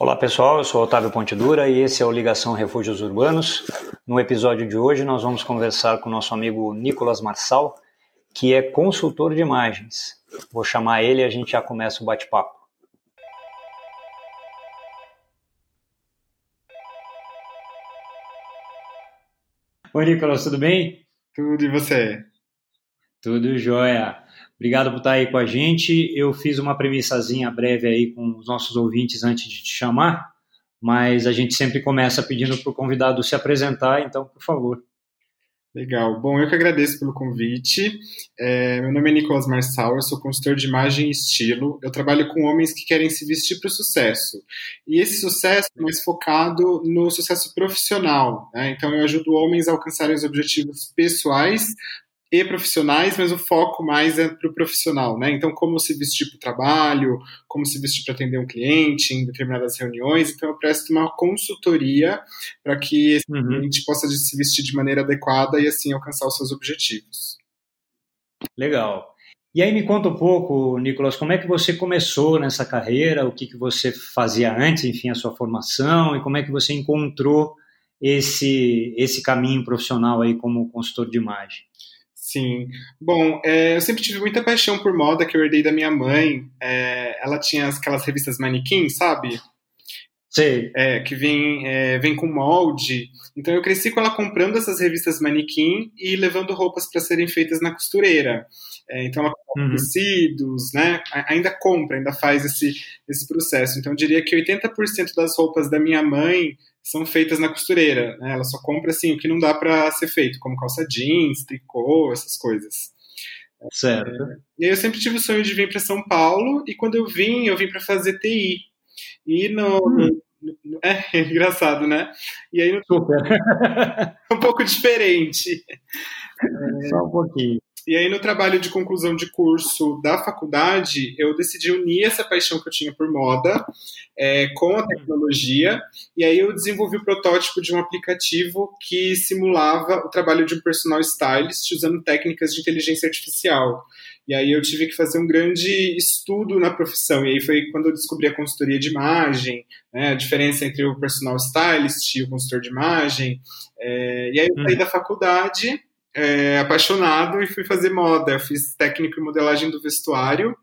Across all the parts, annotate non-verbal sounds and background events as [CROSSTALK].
Olá pessoal, eu sou Otávio Pontidura e esse é o Ligação Refúgios Urbanos. No episódio de hoje nós vamos conversar com o nosso amigo Nicolas Marçal, que é consultor de imagens. Vou chamar ele e a gente já começa o bate-papo. Oi Nicolas, tudo bem? Tudo e você? Tudo jóia. Obrigado por estar aí com a gente. Eu fiz uma premissazinha breve aí com os nossos ouvintes antes de te chamar, mas a gente sempre começa pedindo para o convidado se apresentar, então, por favor. Legal. Bom, eu que agradeço pelo convite. É, meu nome é Nicolas Marçal, eu sou consultor de imagem e estilo. Eu trabalho com homens que querem se vestir para o sucesso. E esse sucesso é mais focado no sucesso profissional. Né? Então, eu ajudo homens a alcançarem os objetivos pessoais e profissionais, mas o foco mais é para o profissional, né? Então, como se vestir para o trabalho, como se vestir para atender um cliente em determinadas reuniões. Então, eu presto uma consultoria para que esse uhum. cliente possa se vestir de maneira adequada e assim alcançar os seus objetivos. Legal. E aí me conta um pouco, Nicolas, como é que você começou nessa carreira, o que, que você fazia antes, enfim, a sua formação, e como é que você encontrou esse, esse caminho profissional aí como consultor de imagem? Sim. Bom, é, eu sempre tive muita paixão por moda que eu herdei da minha mãe. É, ela tinha aquelas revistas manequim, sabe? Sim. É, que vem, é, vem com molde. Então eu cresci com ela comprando essas revistas manequim e levando roupas para serem feitas na costureira. É, então ela compra uhum. tecidos, né? Ainda compra, ainda faz esse, esse processo. Então eu diria que 80% das roupas da minha mãe são feitas na costureira. Né? Ela só compra assim o que não dá para ser feito, como calça jeans, tricô, essas coisas. Certo. É, e aí eu sempre tive o sonho de vir para São Paulo e quando eu vim, eu vim para fazer TI. E no, hum. é, é, [LAUGHS] engraçado, né? E aí no, Super. [LAUGHS] um pouco diferente. Só um pouquinho. E aí, no trabalho de conclusão de curso da faculdade, eu decidi unir essa paixão que eu tinha por moda é, com a tecnologia. E aí, eu desenvolvi o protótipo de um aplicativo que simulava o trabalho de um personal stylist usando técnicas de inteligência artificial. E aí, eu tive que fazer um grande estudo na profissão. E aí, foi quando eu descobri a consultoria de imagem, né, a diferença entre o personal stylist e o consultor de imagem. É, e aí, eu saí hum. da faculdade é, apaixonado e fui fazer moda. Eu fiz técnico em modelagem do vestuário.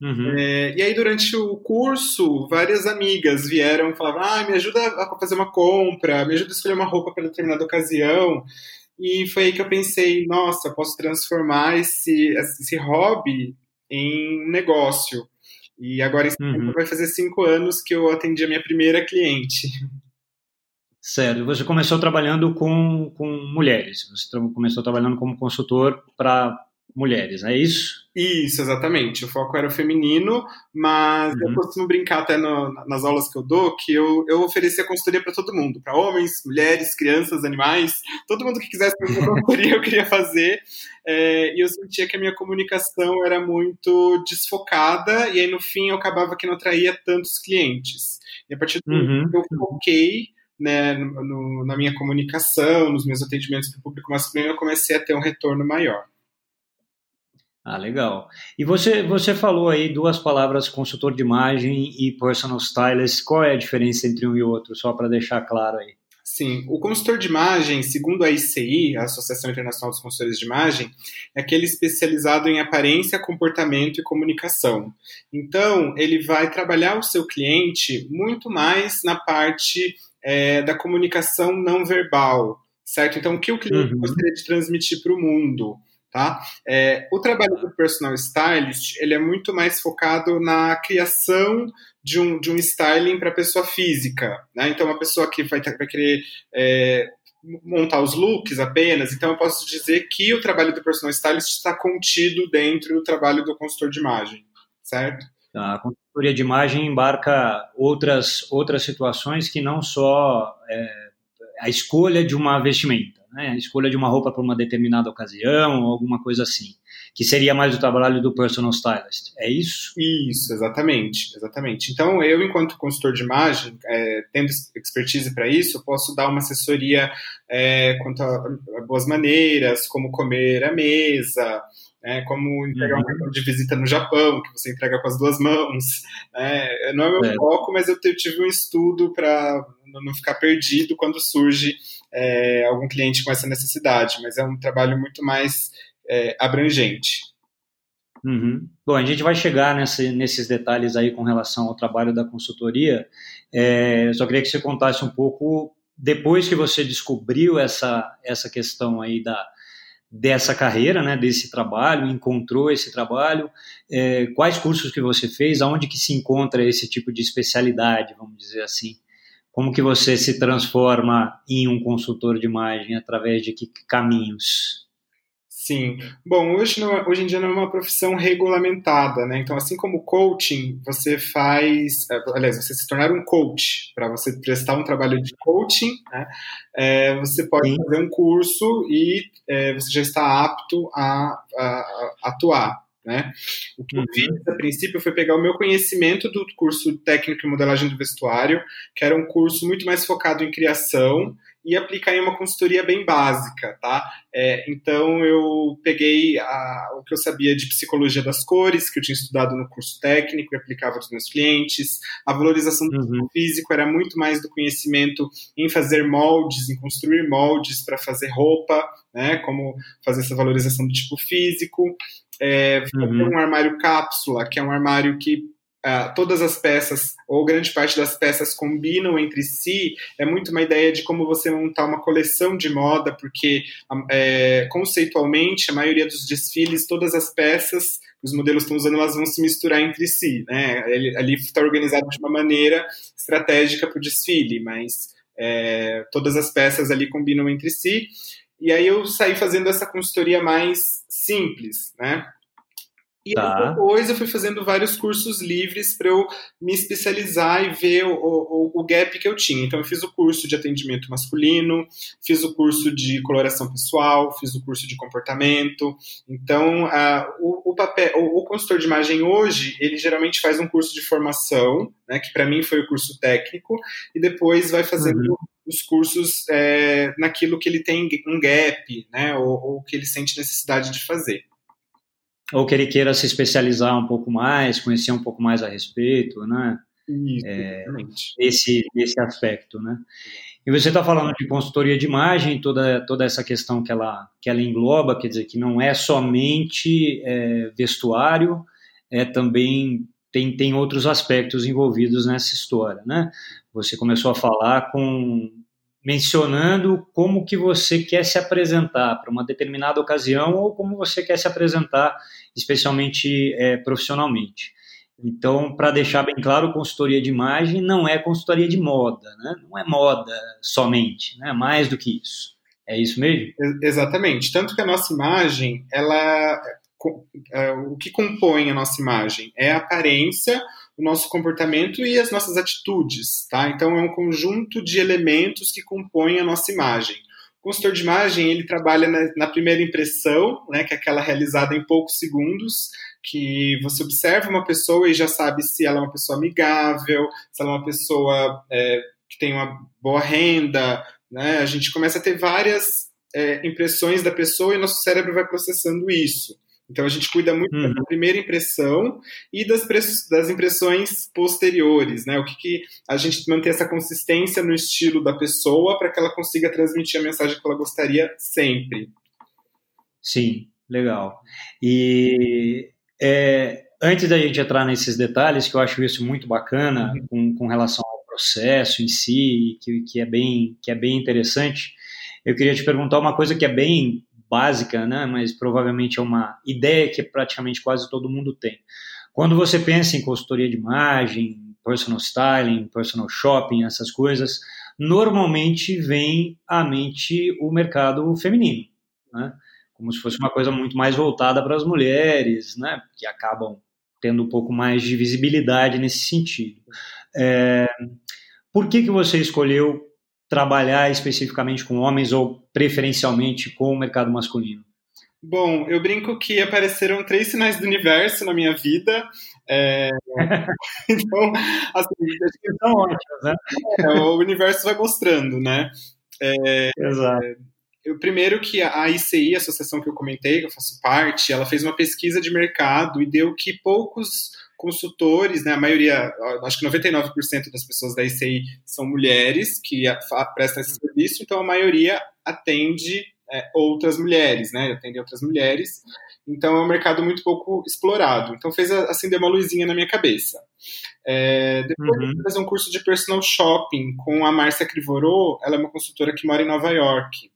Uhum. É, e aí, durante o curso, várias amigas vieram e falavam: ah, me ajuda a fazer uma compra, me ajuda a escolher uma roupa para determinada ocasião. E foi aí que eu pensei: nossa, posso transformar esse, esse hobby em negócio. E agora uhum. vai fazer cinco anos que eu atendi a minha primeira cliente. Certo. Você começou trabalhando com, com mulheres. Você começou trabalhando como consultor para mulheres, é isso? Isso, exatamente. O foco era o feminino, mas uhum. eu costumo brincar até no, nas aulas que eu dou que eu, eu oferecia consultoria para todo mundo, para homens, mulheres, crianças, animais, todo mundo que quisesse fazer consultoria eu queria fazer. É, e eu sentia que a minha comunicação era muito desfocada, e aí no fim eu acabava que não atraía tantos clientes. E a partir do uhum. momento que eu foquei né, no, na minha comunicação, nos meus atendimentos para o público masculino, eu comecei a ter um retorno maior. Ah, legal. E você, você falou aí duas palavras, consultor de imagem e personal stylist. Qual é a diferença entre um e outro, só para deixar claro aí? Sim, o consultor de imagem, segundo a ICI, a Associação Internacional dos Consultores de Imagem, é aquele especializado em aparência, comportamento e comunicação. Então, ele vai trabalhar o seu cliente muito mais na parte é, da comunicação não verbal, certo? Então, o que o cliente uhum. gostaria de transmitir para o mundo, tá? É, o trabalho do personal stylist, ele é muito mais focado na criação de um, de um styling para pessoa física, né? Então, uma pessoa que vai, vai querer é, montar os looks apenas, então eu posso dizer que o trabalho do personal stylist está contido dentro do trabalho do consultor de imagem, certo? A consultoria de imagem embarca outras, outras situações que não só é, a escolha de uma vestimenta, né? a escolha de uma roupa para uma determinada ocasião, alguma coisa assim, que seria mais o trabalho do personal stylist. É isso? Isso, exatamente, exatamente. Então, eu, enquanto consultor de imagem, é, tendo expertise para isso, posso dar uma assessoria é, quanto a, a boas maneiras, como comer à mesa, né? Como entregar uhum. um cartão de visita no Japão, que você entrega com as duas mãos. Né? Não é meu é. foco, mas eu tive um estudo para não ficar perdido quando surge é, algum cliente com essa necessidade. Mas é um trabalho muito mais é, abrangente. Uhum. Bom, a gente vai chegar nesse, nesses detalhes aí com relação ao trabalho da consultoria. É, só queria que você contasse um pouco, depois que você descobriu essa, essa questão aí da, dessa carreira, né, desse trabalho, encontrou esse trabalho, é, quais cursos que você fez, aonde que se encontra esse tipo de especialidade, vamos dizer assim? Como que você se transforma em um consultor de imagem, através de que caminhos? Sim. Bom, hoje, não, é, hoje em dia não é uma profissão regulamentada, né? Então, assim como coaching, você faz. É, aliás, você se tornar um coach, para você prestar um trabalho de coaching, né? É, você pode Sim. fazer um curso e é, você já está apto a, a, a atuar. Né? O que eu fiz uhum. a princípio foi pegar o meu conhecimento do curso técnico em modelagem do vestuário, que era um curso muito mais focado em criação e aplicar em uma consultoria bem básica, tá? É, então eu peguei a, o que eu sabia de psicologia das cores, que eu tinha estudado no curso técnico e aplicava aos meus clientes. A valorização do uhum. físico era muito mais do conhecimento em fazer moldes, em construir moldes para fazer roupa, né? Como fazer essa valorização do tipo físico. É, uhum. um armário cápsula, que é um armário que Uh, todas as peças, ou grande parte das peças, combinam entre si, é muito uma ideia de como você montar uma coleção de moda, porque é, conceitualmente, a maioria dos desfiles, todas as peças que os modelos estão usando, elas vão se misturar entre si. Né? Ali está organizado de uma maneira estratégica para o desfile, mas é, todas as peças ali combinam entre si. E aí eu saí fazendo essa consultoria mais simples, né? E tá. depois eu fui fazendo vários cursos livres para eu me especializar e ver o, o, o, gap que eu tinha. Então, eu fiz o curso de atendimento masculino, fiz o curso de coloração pessoal, fiz o curso de comportamento. Então, uh, o, o, papel, o, o, consultor de imagem hoje, ele geralmente faz um curso de formação, né, que para mim foi o curso técnico, e depois vai fazendo uhum. os cursos é, naquilo que ele tem um gap, né, ou, ou que ele sente necessidade de fazer ou que ele queira se especializar um pouco mais, conhecer um pouco mais a respeito, né? Isso, é, esse, esse aspecto, né? E você está falando de consultoria de imagem, toda, toda essa questão que ela, que ela engloba, quer dizer, que não é somente é, vestuário, é também tem, tem outros aspectos envolvidos nessa história, né? Você começou a falar com mencionando como que você quer se apresentar para uma determinada ocasião ou como você quer se apresentar, especialmente é, profissionalmente. Então, para deixar bem claro, consultoria de imagem não é consultoria de moda, né? não é moda somente, né? mais do que isso. É isso mesmo? Exatamente. Tanto que a nossa imagem, ela, é, o que compõe a nossa imagem é a aparência, o nosso comportamento e as nossas atitudes, tá? Então é um conjunto de elementos que compõem a nossa imagem. O consultor de imagem ele trabalha na, na, primeira impressão, né, que é aquela realizada em poucos segundos, que você observa uma pessoa e já sabe se ela é uma pessoa amigável, se ela é uma pessoa é, que tem uma boa renda, né? A gente começa a ter várias é, impressões da pessoa e nosso cérebro vai processando isso. Então a gente cuida muito uhum. da primeira impressão e das, das impressões posteriores, né? O que, que a gente manter essa consistência no estilo da pessoa para que ela consiga transmitir a mensagem que ela gostaria sempre. Sim, legal. E é, antes da gente entrar nesses detalhes, que eu acho isso muito bacana uhum. com, com relação ao processo em si, que, que, é bem, que é bem interessante, eu queria te perguntar uma coisa que é bem básica, né, mas provavelmente é uma ideia que praticamente quase todo mundo tem. Quando você pensa em consultoria de imagem, personal styling, personal shopping, essas coisas, normalmente vem à mente o mercado feminino, né? como se fosse uma coisa muito mais voltada para as mulheres, né? que acabam tendo um pouco mais de visibilidade nesse sentido. É, por que, que você escolheu trabalhar especificamente com homens ou preferencialmente com o mercado masculino? Bom, eu brinco que apareceram três sinais do universo na minha vida. É... [LAUGHS] então, assim, são ótimos, né? É, o universo vai mostrando, né? É... Exato. eu, primeiro que a ICI, a associação que eu comentei, que eu faço parte, ela fez uma pesquisa de mercado e deu que poucos consultores, né, a maioria, acho que 99% das pessoas da ICI são mulheres que prestam esse serviço, então a maioria atende é, outras mulheres, né, atende outras mulheres, então é um mercado muito pouco explorado. Então fez acender uma luzinha na minha cabeça. É, depois uhum. de fazer um curso de personal shopping com a Márcia Crivorô, ela é uma consultora que mora em Nova York.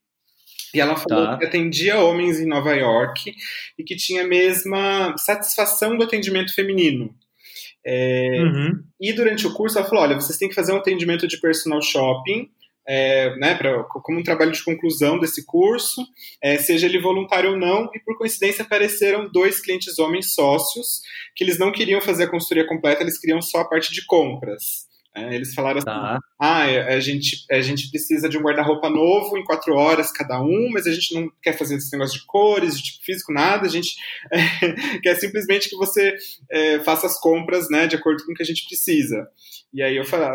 E ela falou tá. que atendia homens em Nova York e que tinha a mesma satisfação do atendimento feminino. É, uhum. E durante o curso ela falou: olha, vocês têm que fazer um atendimento de personal shopping. É, né, pra, como um trabalho de conclusão desse curso, é, seja ele voluntário ou não, e por coincidência apareceram dois clientes homens sócios que eles não queriam fazer a consultoria completa, eles queriam só a parte de compras. É, eles falaram assim: tá. ah, é, a gente, a gente precisa de um guarda-roupa novo em quatro horas cada um, mas a gente não quer fazer esse negócio de cores, de tipo físico, nada. A gente [LAUGHS] é, quer simplesmente que você é, faça as compras né, de acordo com o que a gente precisa. E aí eu falei,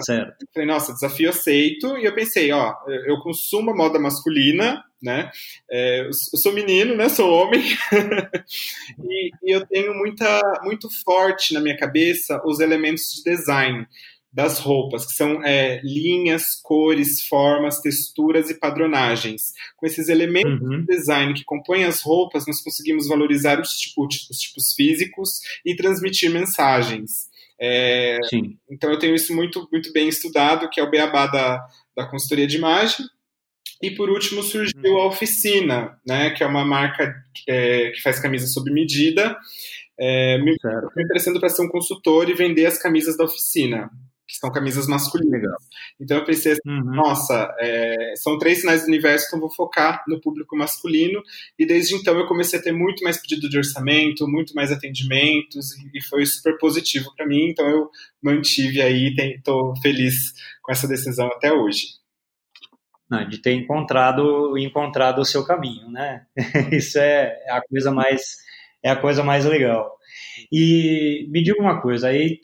falei, nossa, desafio aceito. E eu pensei: ó, eu consumo a moda masculina, né? É, eu sou menino, né? Sou homem. [LAUGHS] e, e eu tenho muita, muito forte na minha cabeça os elementos de design das roupas, que são é, linhas, cores, formas, texturas e padronagens. Com esses elementos uhum. de design que compõem as roupas, nós conseguimos valorizar os tipos, os tipos físicos e transmitir mensagens. É, então eu tenho isso muito, muito bem estudado, que é o beabá da, da consultoria de imagem. E por último surgiu a Oficina, né, que é uma marca é, que faz camisa sob medida, é, me, me interessando para ser um consultor e vender as camisas da oficina que são camisas masculinas. Então eu pensei assim, uhum. nossa, é, são três sinais do universo, então vou focar no público masculino. E desde então eu comecei a ter muito mais pedido de orçamento, muito mais atendimentos, e foi super positivo para mim. Então eu mantive aí, estou feliz com essa decisão até hoje. Não, de ter encontrado encontrado o seu caminho, né? [LAUGHS] Isso é a coisa mais é a coisa mais legal. E me diga uma coisa, aí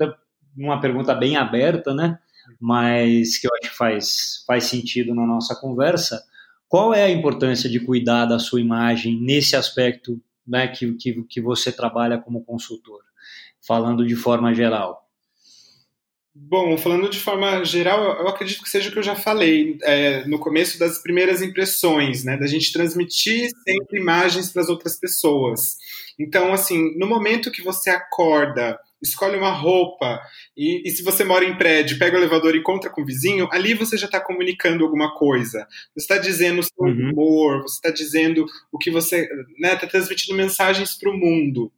uma pergunta bem aberta, né? Mas que eu acho que faz, faz sentido na nossa conversa. Qual é a importância de cuidar da sua imagem nesse aspecto né, que, que, que você trabalha como consultor? Falando de forma geral. Bom, falando de forma geral, eu acredito que seja o que eu já falei é, no começo das primeiras impressões, né? Da gente transmitir sempre imagens para as outras pessoas. Então, assim, no momento que você acorda escolhe uma roupa, e, e, se você mora em prédio, pega o elevador e encontra com o vizinho, ali você já está comunicando alguma coisa. Você está dizendo o seu uhum. humor, você está dizendo o que você. Está né, tá transmitindo mensagens para o mundo.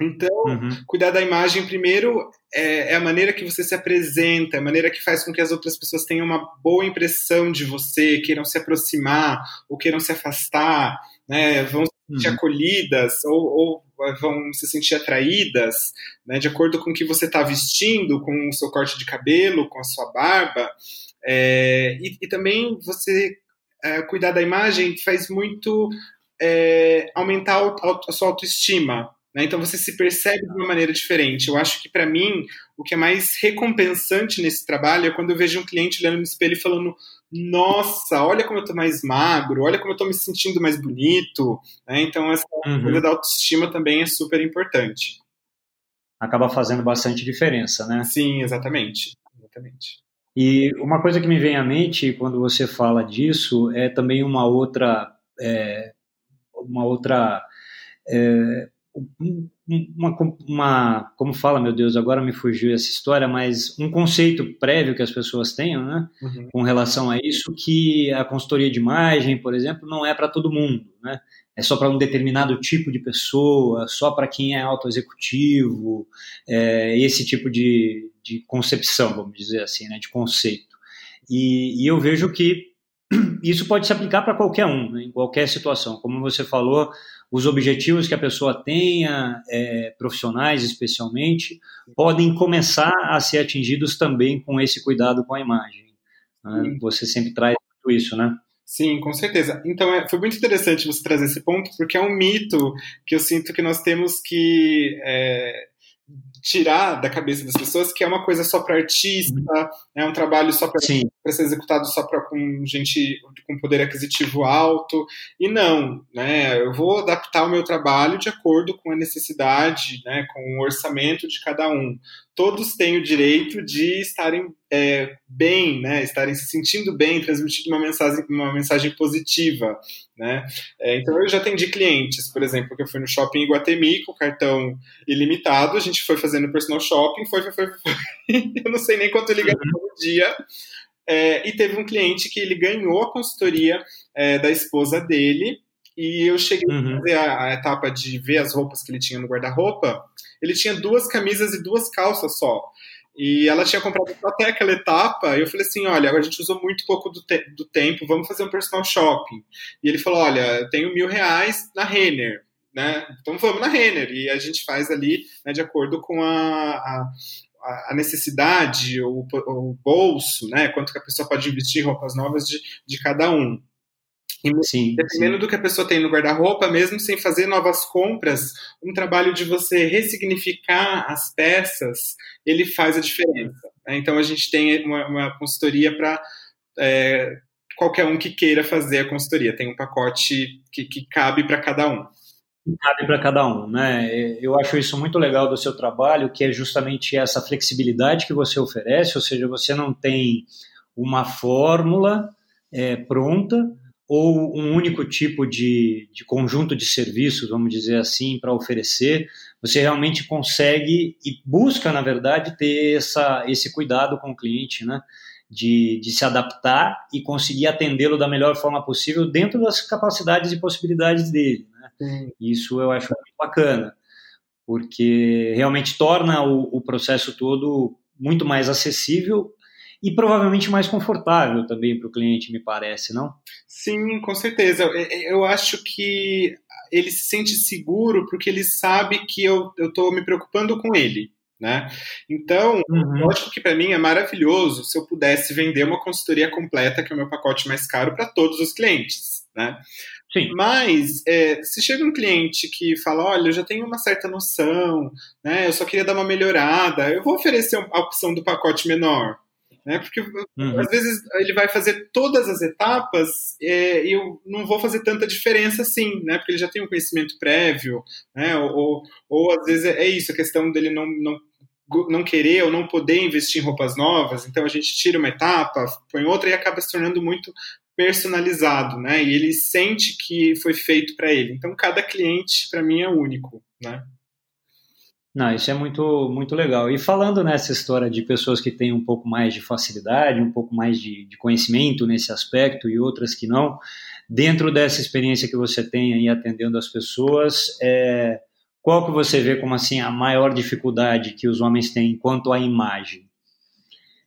Então, uhum. cuidar da imagem, primeiro, é, é, a maneira que você se apresenta, é a maneira que faz com que as outras pessoas tenham uma boa impressão de você, queiram se aproximar ou queiram se afastar, né, vão se sentir uhum. acolhidas ou, ou, vão se sentir atraídas, né, de acordo com o que você está vestindo, com o seu corte de cabelo, com a sua barba. É, e, e, também você é, cuidar da imagem faz muito é, aumentar a sua autoestima, né? Então você se percebe de uma maneira diferente. Eu acho que para mim o que é mais recompensante nesse trabalho é quando eu vejo um cliente olhando no espelho e falando: Nossa, olha como eu tô mais magro, olha como eu tô me sentindo mais bonito. Né? Então essa uhum. coisa da autoestima também é super importante. Acaba fazendo bastante diferença, né? Sim, exatamente. exatamente. E uma coisa que me vem à mente quando você fala disso é também uma outra, é, uma outra é, uma, uma, como fala, meu Deus, agora me fugiu essa história, mas um conceito prévio que as pessoas tenham, né, uhum. com relação a isso, que a consultoria de imagem, por exemplo, não é para todo mundo, né, é só para um determinado tipo de pessoa, só para quem é autoexecutivo, é, esse tipo de, de concepção, vamos dizer assim, né, de conceito. E, e eu vejo que [CLEARS THROAT] isso pode se aplicar para qualquer um, né, em qualquer situação. Como você falou, os objetivos que a pessoa tenha, é, profissionais especialmente, podem começar a ser atingidos também com esse cuidado com a imagem. Né? Você sempre traz isso, né? Sim, com certeza. Então, é, foi muito interessante você trazer esse ponto, porque é um mito que eu sinto que nós temos que é, tirar da cabeça das pessoas que é uma coisa só para artista, é um trabalho só para ser executado só para com gente com poder aquisitivo alto. E não, né? Eu vou adaptar o meu trabalho de acordo com a necessidade, né, com o orçamento de cada um todos têm o direito de estarem é, bem, né, estarem se sentindo bem, transmitindo uma mensagem, uma mensagem positiva, né. É, então eu já atendi clientes, por exemplo, que eu fui no shopping Iguatemi com cartão ilimitado, a gente foi fazendo personal shopping, foi, foi, foi, foi. [LAUGHS] eu não sei nem quanto ele ganhou no dia, é, e teve um cliente que ele ganhou a consultoria é, da esposa dele, e eu cheguei uhum. a fazer a, a etapa de ver as roupas que ele tinha no guarda-roupa, ele tinha duas camisas e duas calças só. E ela tinha comprado até aquela etapa, e eu falei assim, olha, a gente usou muito pouco do, te do tempo, vamos fazer um personal shopping. E ele falou, olha, eu tenho mil reais na Renner, né? Então vamos na Renner. E a gente faz ali, né, de acordo com a, a a necessidade, o, o bolso, né? Quanto que a pessoa pode investir em roupas novas de, de cada um. Sim, dependendo sim. do que a pessoa tem no guarda-roupa, mesmo sem fazer novas compras, um trabalho de você ressignificar as peças, ele faz a diferença. Né? Então a gente tem uma, uma consultoria para é, qualquer um que queira fazer a consultoria. Tem um pacote que, que cabe para cada um. Cabe para cada um, né? Eu acho isso muito legal do seu trabalho, que é justamente essa flexibilidade que você oferece, ou seja, você não tem uma fórmula é, pronta, ou um único tipo de, de conjunto de serviços, vamos dizer assim, para oferecer, você realmente consegue e busca, na verdade, ter essa, esse cuidado com o cliente, né? De, de se adaptar e conseguir atendê-lo da melhor forma possível dentro das capacidades e possibilidades dele. Né? Isso eu acho muito bacana, porque realmente torna o, o processo todo muito mais acessível e provavelmente mais confortável também para o cliente, me parece, não? Sim, com certeza. Eu acho que ele se sente seguro porque ele sabe que eu estou me preocupando com ele. Né? Então, uhum. lógico que para mim é maravilhoso se eu pudesse vender uma consultoria completa, que é o meu pacote mais caro, para todos os clientes. Né? Sim. Mas é, se chega um cliente que fala, olha, eu já tenho uma certa noção, né? Eu só queria dar uma melhorada, eu vou oferecer a opção do pacote menor né? Porque uhum. às vezes ele vai fazer todas as etapas é, e eu não vou fazer tanta diferença assim, né? Porque ele já tem um conhecimento prévio, né? Ou, ou, ou às vezes é isso, a questão dele não, não não querer ou não poder investir em roupas novas, então a gente tira uma etapa, põe outra e acaba se tornando muito personalizado, né? E ele sente que foi feito para ele. Então cada cliente para mim é único, né? Não, isso é muito, muito legal. E falando nessa história de pessoas que têm um pouco mais de facilidade, um pouco mais de, de conhecimento nesse aspecto e outras que não, dentro dessa experiência que você tem aí atendendo as pessoas, é, qual que você vê como assim a maior dificuldade que os homens têm quanto à imagem?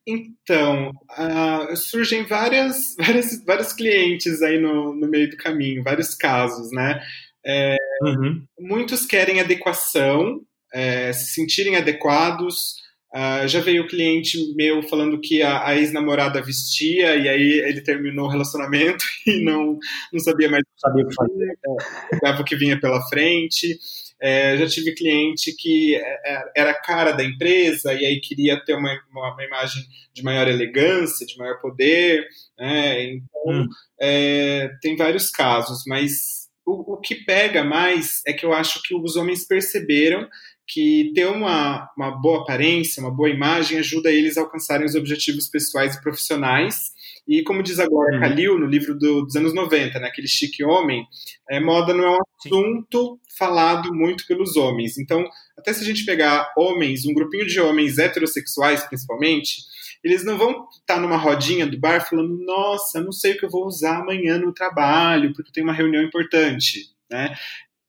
Então, uh, surgem várias, [LAUGHS] várias, vários clientes aí no, no meio do caminho, vários casos, né? É, uhum. Muitos querem adequação, é, se sentirem adequados. Uh, já veio cliente meu falando que a, a ex-namorada vestia e aí ele terminou o relacionamento [LAUGHS] e não, não sabia mais sabia o que fazer, pegava o que vinha pela frente. É, já tive cliente que é, é, era cara da empresa e aí queria ter uma, uma, uma imagem de maior elegância, de maior poder. Né? Então, hum. é, tem vários casos, mas o, o que pega mais é que eu acho que os homens perceberam que ter uma, uma boa aparência, uma boa imagem, ajuda eles a alcançarem os objetivos pessoais e profissionais. E como diz agora uhum. Kalil, no livro do, dos anos 90, né, aquele chique homem, é, moda não é um assunto falado muito pelos homens. Então, até se a gente pegar homens, um grupinho de homens heterossexuais principalmente, eles não vão estar numa rodinha do bar falando, nossa, não sei o que eu vou usar amanhã no trabalho, porque tem uma reunião importante. Né?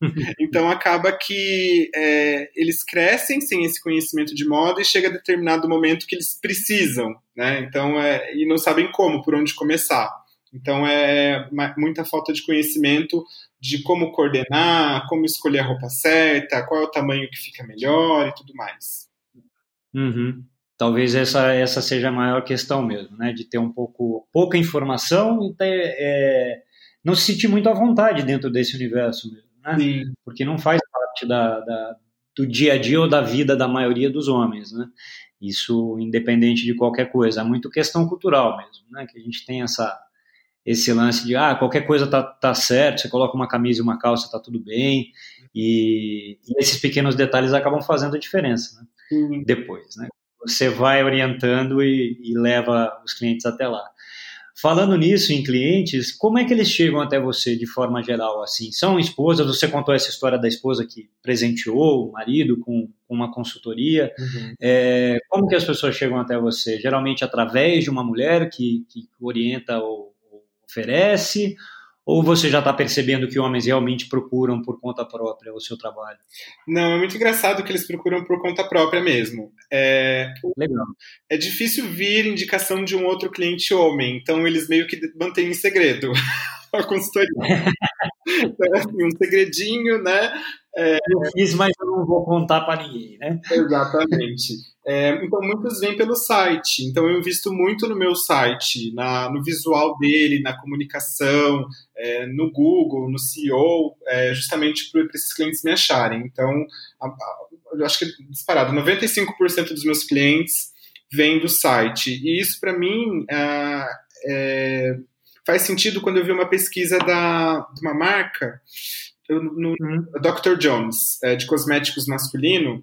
[LAUGHS] Então acaba que é, eles crescem sem esse conhecimento de moda e chega a determinado momento que eles precisam, né? Então é, e não sabem como, por onde começar. Então é muita falta de conhecimento de como coordenar, como escolher a roupa certa, qual é o tamanho que fica melhor e tudo mais. Uhum. Talvez essa, essa seja a maior questão mesmo, né? De ter um pouco pouca informação e ter, é, não se sentir muito à vontade dentro desse universo mesmo né? Sim. Porque não faz parte da, da, do dia a dia ou da vida da maioria dos homens, né? Isso independente de qualquer coisa, é muito questão cultural mesmo, né? Que a gente tem essa esse lance de ah, qualquer coisa tá, tá certo, você coloca uma camisa e uma calça, tá tudo bem, e, e esses pequenos detalhes acabam fazendo a diferença, né? Depois, né? Você vai orientando e, e leva os clientes até lá. Falando nisso em clientes, como é que eles chegam até você de forma geral? Assim, são esposas? Você contou essa história da esposa que presenteou o marido com, uma consultoria. Uhum. É, como que as pessoas chegam até você? Geralmente através de uma mulher que, que orienta ou, ou oferece, ou você já está percebendo que homens realmente procuram por conta própria o seu trabalho? Não, é muito engraçado que eles procuram por conta própria mesmo. É, Legal. É difícil vir indicação de um outro cliente homem, então eles meio que mantêm em segredo [LAUGHS] a consultoria. [LAUGHS] então, assim, um segredinho, né? É, eu fiz, mas eu não vou contar para ninguém, né? Exatamente. É, então, muitos vêm pelo site. Então, eu invisto muito no meu site, na, no visual dele, na comunicação, é, no Google, no CEO, é, justamente para esses clientes me acharem. Então, a, a, eu acho que disparado, 95% dos meus clientes vêm do site. E isso, para mim, é, é, faz sentido quando eu vi uma pesquisa da, de uma marca no, uhum. Dr. Jones, é, de cosméticos masculino,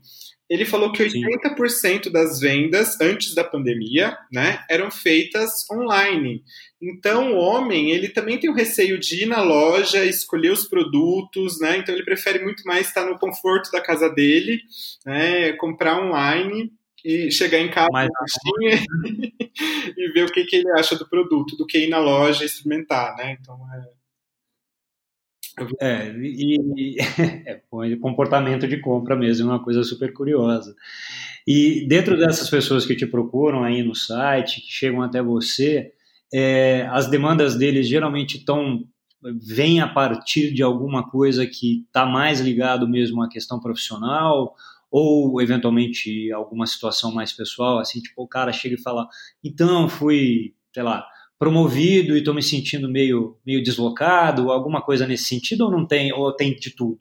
ele falou que 80% Sim. das vendas antes da pandemia, né, eram feitas online. Então, o homem, ele também tem o receio de ir na loja, escolher os produtos, né? Então, ele prefere muito mais estar no conforto da casa dele, né, comprar online e chegar em casa Mas, [LAUGHS] e ver o que, que ele acha do produto, do que ir na loja e experimentar, né? Então, é é, e, [LAUGHS] é, comportamento de compra mesmo é uma coisa super curiosa. E dentro dessas pessoas que te procuram aí no site, que chegam até você, é, as demandas deles geralmente estão vêm a partir de alguma coisa que está mais ligado mesmo à questão profissional ou eventualmente alguma situação mais pessoal, assim, tipo, o cara chega e fala, então fui, sei lá, promovido e estou me sentindo meio, meio deslocado, alguma coisa nesse sentido, ou não tem, ou tem de tudo?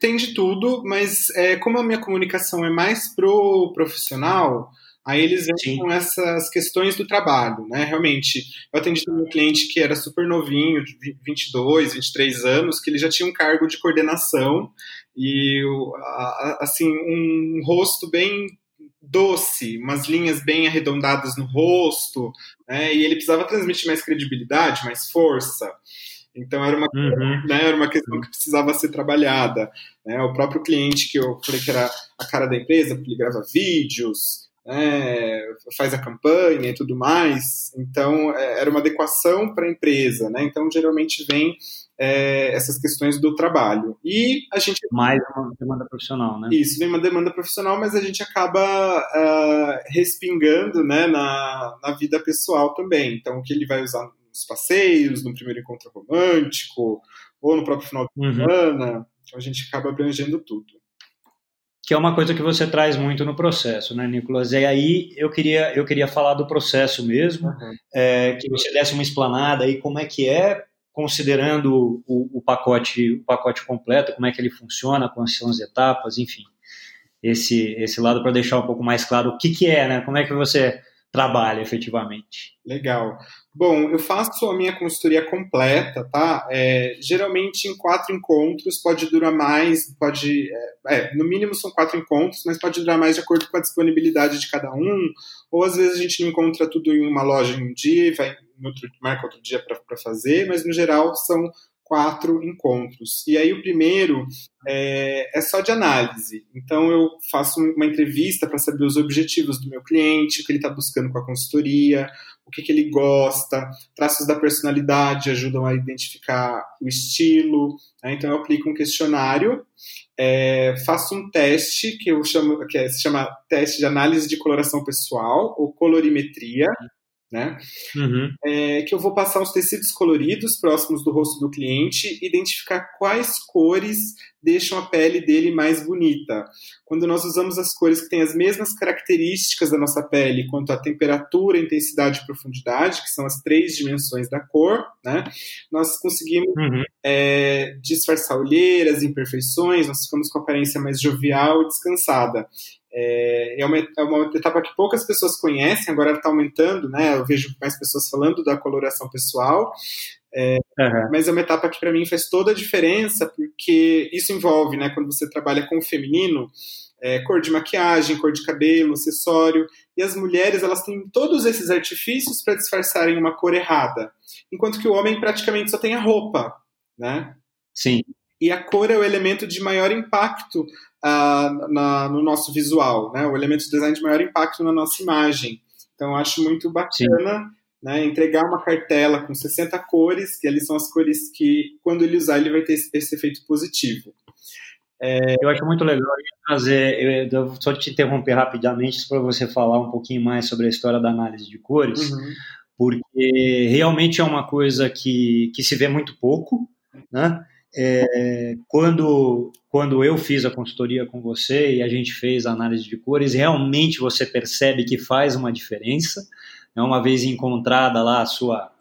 Tem de tudo, mas é, como a minha comunicação é mais pro profissional, aí eles vêm com essas questões do trabalho, né? Realmente, eu atendi um cliente que era super novinho, de 22, 23 anos, que ele já tinha um cargo de coordenação e, assim, um rosto bem doce, umas linhas bem arredondadas no rosto, né? E ele precisava transmitir mais credibilidade, mais força. Então era uma, uhum. né, era uma questão que precisava ser trabalhada. Né? O próprio cliente que eu falei que era a cara da empresa, porque ele grava vídeos, né, faz a campanha e tudo mais. Então é, era uma adequação para a empresa. Né? Então geralmente vem é, essas questões do trabalho. E a gente. Mais uma demanda profissional, né? Isso, vem uma demanda profissional, mas a gente acaba uh, respingando né, na, na vida pessoal também. Então, o que ele vai usar nos passeios, no primeiro encontro romântico, ou no próprio final de uhum. semana. Uhum. Então, a gente acaba abrangendo tudo. Que é uma coisa que você traz muito no processo, né, Nicolas? E aí eu queria, eu queria falar do processo mesmo, uhum. é, que você desse uma explanada aí, como é que é considerando o, o, pacote o pacote completo, como é que ele funciona, quais são as etapas, enfim, esse esse lado para deixar um pouco mais claro o que que é, né? Como é que você trabalha efetivamente? Legal. Bom, eu faço a minha consultoria completa, tá? É, geralmente em quatro encontros, pode durar mais, pode. É, é, no mínimo são quatro encontros, mas pode durar mais de acordo com a disponibilidade de cada um. Ou às vezes a gente não encontra tudo em uma loja em um dia, vai outro, marca outro dia para fazer, mas no geral são quatro encontros. E aí o primeiro é, é, só de análise. Então eu faço uma entrevista para saber os objetivos do meu cliente, o que ele está buscando com a consultoria, o que, que ele gosta, traços da personalidade ajudam a identificar o estilo. Né? Então eu aplico um questionário, é, faço um teste que eu chamo, que é, se chama teste de análise de coloração pessoal ou colorimetria né? Uhum. É, que eu vou passar os tecidos coloridos próximos do rosto do cliente, identificar quais cores deixam a pele dele mais bonita. Quando nós usamos as cores que têm as mesmas características da nossa pele, quanto a temperatura, intensidade e profundidade, que são as três dimensões da cor, né, nós conseguimos uhum. é, disfarçar olheiras, imperfeições, nós ficamos com a aparência mais jovial e descansada. É, é, uma, é uma etapa que poucas pessoas conhecem, agora está aumentando, né? Eu vejo mais pessoas falando da coloração pessoal, é, uhum. Mas é uma etapa que para mim faz toda a diferença, porque isso envolve, né, quando você trabalha com o feminino, é, cor de maquiagem, cor de cabelo, acessório, e as mulheres elas têm todos esses artifícios para disfarçarem uma cor errada, enquanto que o homem praticamente só tem a roupa, né? Sim. E a cor é o elemento de maior impacto uh, na, no nosso visual, né? O elemento de design de maior impacto na nossa imagem. Então, eu acho muito bacana. Sim né, entregar uma cartela com 60 cores, que ali são as cores que, quando ele usar, ele vai ter esse, efeito positivo. É... Eu acho muito legal trazer, eu, só te interromper rapidamente para você falar um pouquinho mais sobre a história da análise de cores, uhum. porque realmente é uma coisa que, que se vê muito pouco, né? É, quando, quando eu fiz a consultoria com você e a gente fez a análise de cores, realmente você percebe que faz uma diferença uma vez encontrada lá a sua,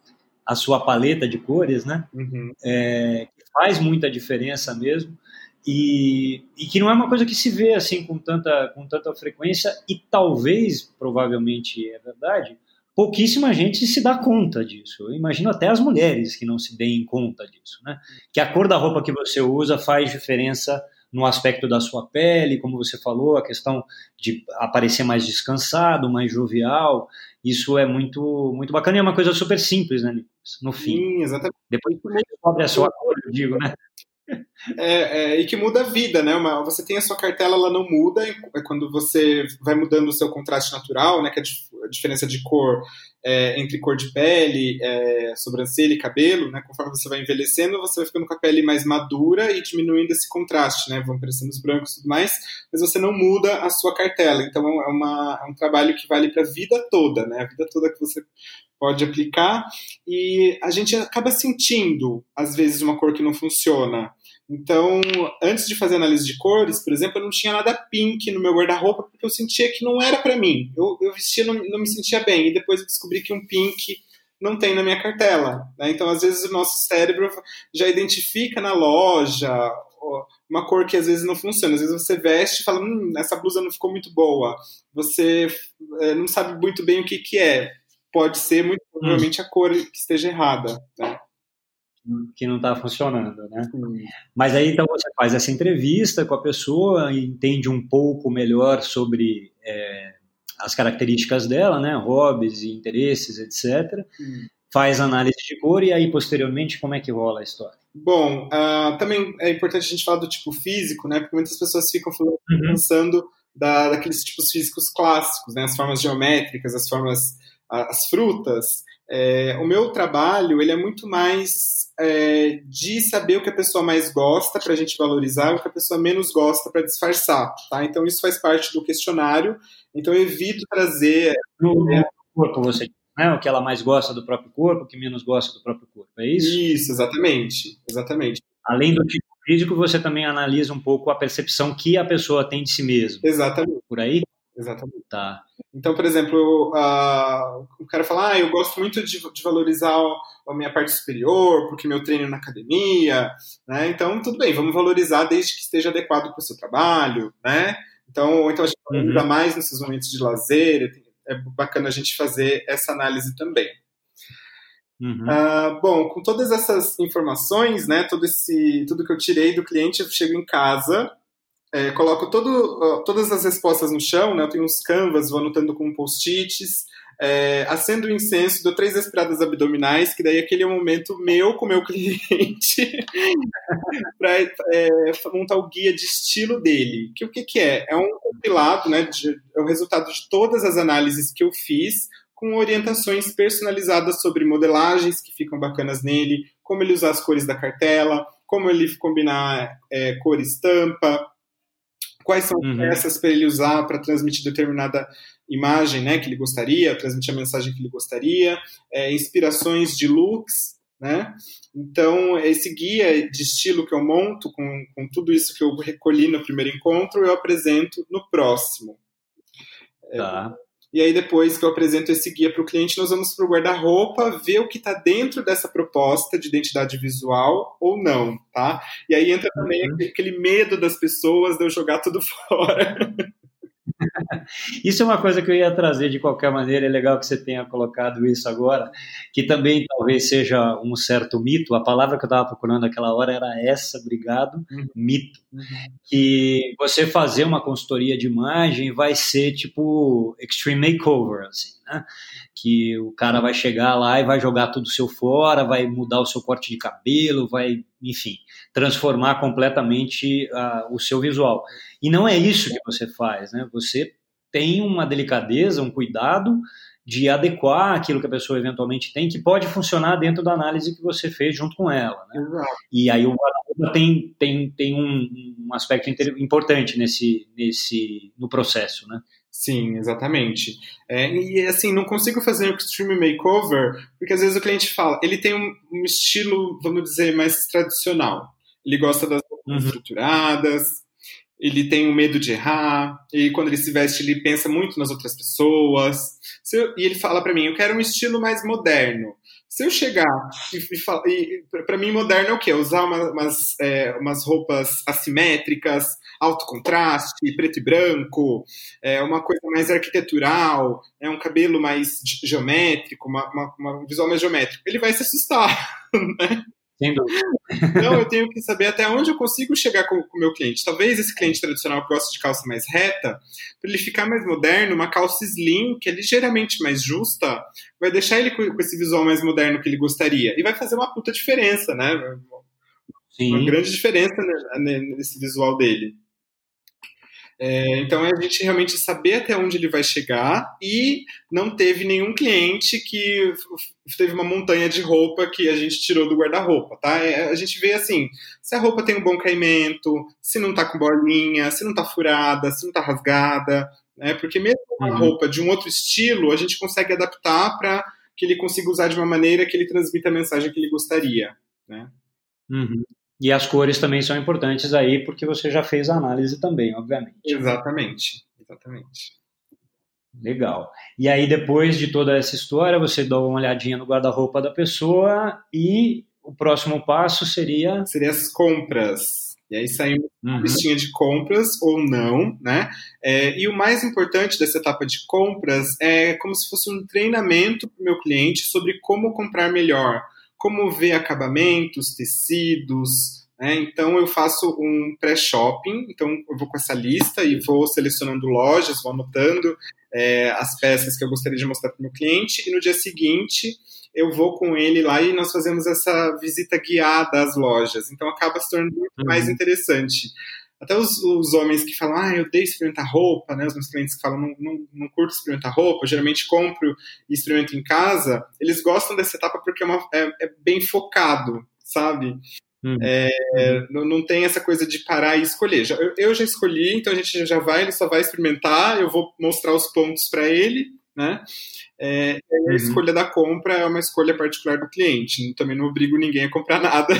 a sua paleta de cores, né? Uhum. É, faz muita diferença mesmo. E, e, que não é uma coisa que se vê assim com tanta, com tanta frequência, e talvez, provavelmente é verdade, pouquíssima gente se dá conta disso. Eu imagino até as mulheres que não se deem conta disso, né? Que a cor da roupa que você usa faz diferença no aspecto da sua pele, como você falou, a questão de aparecer mais descansado, mais jovial. Isso é muito muito bacana e é uma coisa super simples, né, Nicolas? No fim. Sim, exatamente. Depois você descobre a sua cor, eu digo, né? É, é, e que muda a vida, né? Uma, você tem a sua cartela, ela não muda, é quando você vai mudando o seu contraste natural, né? Que é a, diferença de cor é, entre cor de pele, é, sobrancelha e cabelo, né? Conforme você vai envelhecendo, você vai ficando com a pele mais madura e diminuindo esse contraste, né? Vão aparecendo os brancos e tudo mais, mas você não muda a sua cartela. Então é, uma, é um trabalho que vale para a vida toda, né? A vida toda que você pode aplicar e a gente acaba sentindo às vezes uma cor que não funciona. Então, antes de fazer análise de cores, por exemplo, eu não tinha nada pink no meu guarda-roupa porque eu sentia que não era para mim. Eu, eu vestia, não, não me sentia bem. E depois eu descobri que um pink não tem na minha cartela. Né? Então, às vezes, o nosso cérebro já identifica na loja uma cor que às vezes não funciona. Às vezes você veste e fala, hum, essa blusa não ficou muito boa. Você é, não sabe muito bem o que, que é. Pode ser, muito provavelmente, a cor que esteja errada. Né? Que não está funcionando, né? Mas aí então você faz essa entrevista com a pessoa, entende um pouco melhor sobre é, as características dela, né? Hobbies e interesses, etc. Faz análise de cor e aí posteriormente como é que rola a história? Bom, uh, também é importante a gente falar do tipo físico, né? Porque muitas pessoas ficam falando, uhum. pensando da, daqueles tipos físicos clássicos, né? As formas geométricas, as formas, as frutas. É, o meu trabalho ele é muito mais é, de saber o que a pessoa mais gosta para a gente valorizar, o que a pessoa menos gosta para disfarçar, tá? Então isso faz parte do questionário. Então eu evito trazer no corpo você né? O que ela mais gosta do próprio corpo, o que menos gosta do próprio corpo, é isso? Isso, exatamente, exatamente. Além do tipo físico, você também analisa um pouco a percepção que a pessoa tem de si mesma. Exatamente. Por aí? Exatamente. Tá. Então, por exemplo, uh, o cara fala, ah, eu gosto muito de, de, valorizar a minha parte superior, porque meu treino é na academia, né? Então, tudo bem, vamos valorizar desde que esteja adequado para o seu trabalho, né? Então, então a gente valoriza uhum. mais nesses momentos de lazer, é bacana a gente fazer essa análise também. Uhum. Uh, bom, com todas essas informações, né, todo esse, tudo que eu tirei do cliente, eu chego em casa é, coloco todo, todas as respostas no chão, né? Eu tenho uns canvas, vou anotando com post-its, é, acendo o incenso, dou três respiradas abdominais, que daí aquele é o momento meu com o meu [LAUGHS] cliente [LAUGHS] para é, montar o guia de estilo dele. Que o que, que é? É um compilado, né? De, é o resultado de todas as análises que eu fiz, com orientações personalizadas sobre modelagens que ficam bacanas nele, como ele usar as cores da cartela, como ele combinar é, cor estampa, quais são uhum. peças para ele usar para transmitir determinada imagem né, que ele gostaria, transmitir a mensagem que ele gostaria, é, inspirações de looks, né? Então, esse guia de estilo que eu monto, com, com tudo isso que eu recolhi no primeiro encontro, eu apresento no próximo. Tá. E aí, depois que eu apresento esse guia para o cliente, nós vamos para o guarda-roupa ver o que está dentro dessa proposta de identidade visual ou não, tá? E aí entra também uhum. aquele medo das pessoas de eu jogar tudo [LAUGHS] fora. Isso é uma coisa que eu ia trazer de qualquer maneira, é legal que você tenha colocado isso agora, que também talvez seja um certo mito. A palavra que eu estava procurando naquela hora era essa, obrigado, uhum. mito. Uhum. Que você fazer uma consultoria de imagem vai ser tipo extreme makeover, assim, né? Que o cara vai chegar lá e vai jogar tudo seu fora, vai mudar o seu corte de cabelo, vai, enfim, transformar completamente uh, o seu visual. E não é isso que você faz, né? Você tem uma delicadeza, um cuidado de adequar aquilo que a pessoa eventualmente tem, que pode funcionar dentro da análise que você fez junto com ela. Né? E aí o guarda tem, tem, tem um, um aspecto importante nesse, nesse, no processo, né? Sim, exatamente. É, e assim, não consigo fazer um extreme makeover, porque às vezes o cliente fala, ele tem um, um estilo, vamos dizer, mais tradicional. Ele gosta das roupas uhum. estruturadas, ele tem o medo de errar, e quando ele se veste, ele pensa muito nas outras pessoas. E ele fala para mim: eu quero um estilo mais moderno. Se eu chegar e, e. Para mim, moderno é o quê? Usar uma, umas, é, umas roupas assimétricas, alto contraste, preto e branco, é, uma coisa mais arquitetural, é um cabelo mais geométrico, uma, uma, uma um visual mais geométrico. Ele vai se assustar, [LAUGHS] né? Então, eu tenho que saber até onde eu consigo chegar com o meu cliente. Talvez esse cliente tradicional que gosta de calça mais reta, para ele ficar mais moderno, uma calça slim, que é ligeiramente mais justa, vai deixar ele com esse visual mais moderno que ele gostaria. E vai fazer uma puta diferença, né? Sim. Uma grande diferença nesse visual dele. É, então é a gente realmente saber até onde ele vai chegar e não teve nenhum cliente que teve uma montanha de roupa que a gente tirou do guarda-roupa, tá? É, a gente vê assim, se a roupa tem um bom caimento, se não tá com bolinha, se não tá furada, se não tá rasgada, né? Porque mesmo uma uhum. roupa de um outro estilo, a gente consegue adaptar para que ele consiga usar de uma maneira que ele transmita a mensagem que ele gostaria, né? Uhum. E as cores também são importantes aí, porque você já fez a análise também, obviamente. Exatamente, exatamente. Legal. E aí, depois de toda essa história, você dá uma olhadinha no guarda-roupa da pessoa e o próximo passo seria. Seria as compras. E aí saímos uhum. uma listinha de compras ou não, né? É, e o mais importante dessa etapa de compras é como se fosse um treinamento para o meu cliente sobre como comprar melhor como ver acabamentos, tecidos. Né? Então, eu faço um pré-shopping. Então, eu vou com essa lista e vou selecionando lojas, vou anotando é, as peças que eu gostaria de mostrar para o meu cliente. E no dia seguinte, eu vou com ele lá e nós fazemos essa visita guiada às lojas. Então, acaba se tornando muito uhum. mais interessante até os, os, homens que falam, ah, eu odeio experimentar roupa, né? Os meus clientes que falam, não, não, não curto experimentar roupa, geralmente compro e experimento em casa, eles gostam dessa etapa porque é, uma, é, é bem focado, sabe? Hum. É, não, não, tem essa coisa de parar e escolher. Já, eu, eu, já escolhi, então a gente já vai, ele só vai experimentar, eu vou mostrar os pontos para ele, né? É, a uhum. escolha da compra é uma escolha particular do cliente. Também não obrigo ninguém a comprar [LAUGHS] nada.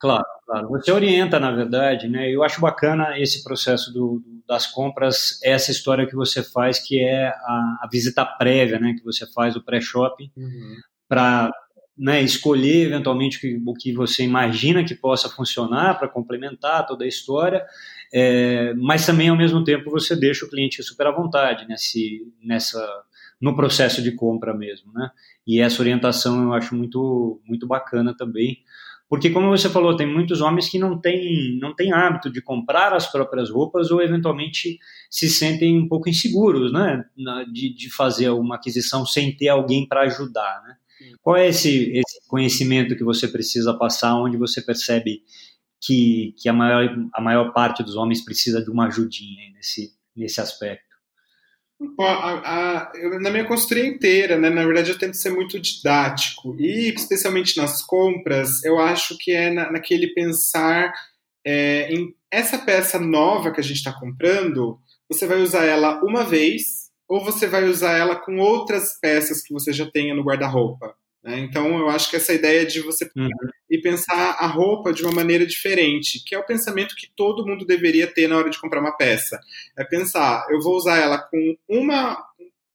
Claro, claro. Você orienta, na verdade, né? Eu acho bacana esse processo do, das compras, essa história que você faz, que é a, a visita prévia, né? Que você faz o pré-shopping, uhum. para né, escolher eventualmente o que, o que você imagina que possa funcionar para complementar toda a história, é, mas também ao mesmo tempo você deixa o cliente super à vontade nesse, nessa, no processo de compra mesmo, né? E essa orientação eu acho muito, muito bacana também, porque, como você falou, tem muitos homens que não têm, não têm hábito de comprar as próprias roupas ou, eventualmente, se sentem um pouco inseguros né, de, de fazer uma aquisição sem ter alguém para ajudar. Né? Qual é esse, esse conhecimento que você precisa passar, onde você percebe que, que a, maior, a maior parte dos homens precisa de uma ajudinha nesse, nesse aspecto? A, a, na minha consultoria inteira, né, na verdade, eu tento ser muito didático. E, especialmente nas compras, eu acho que é na, naquele pensar é, em essa peça nova que a gente está comprando, você vai usar ela uma vez ou você vai usar ela com outras peças que você já tenha no guarda-roupa. Né? Então, eu acho que essa ideia de você uhum. e pensar a roupa de uma maneira diferente, que é o pensamento que todo mundo deveria ter na hora de comprar uma peça. É pensar, eu vou usar ela com uma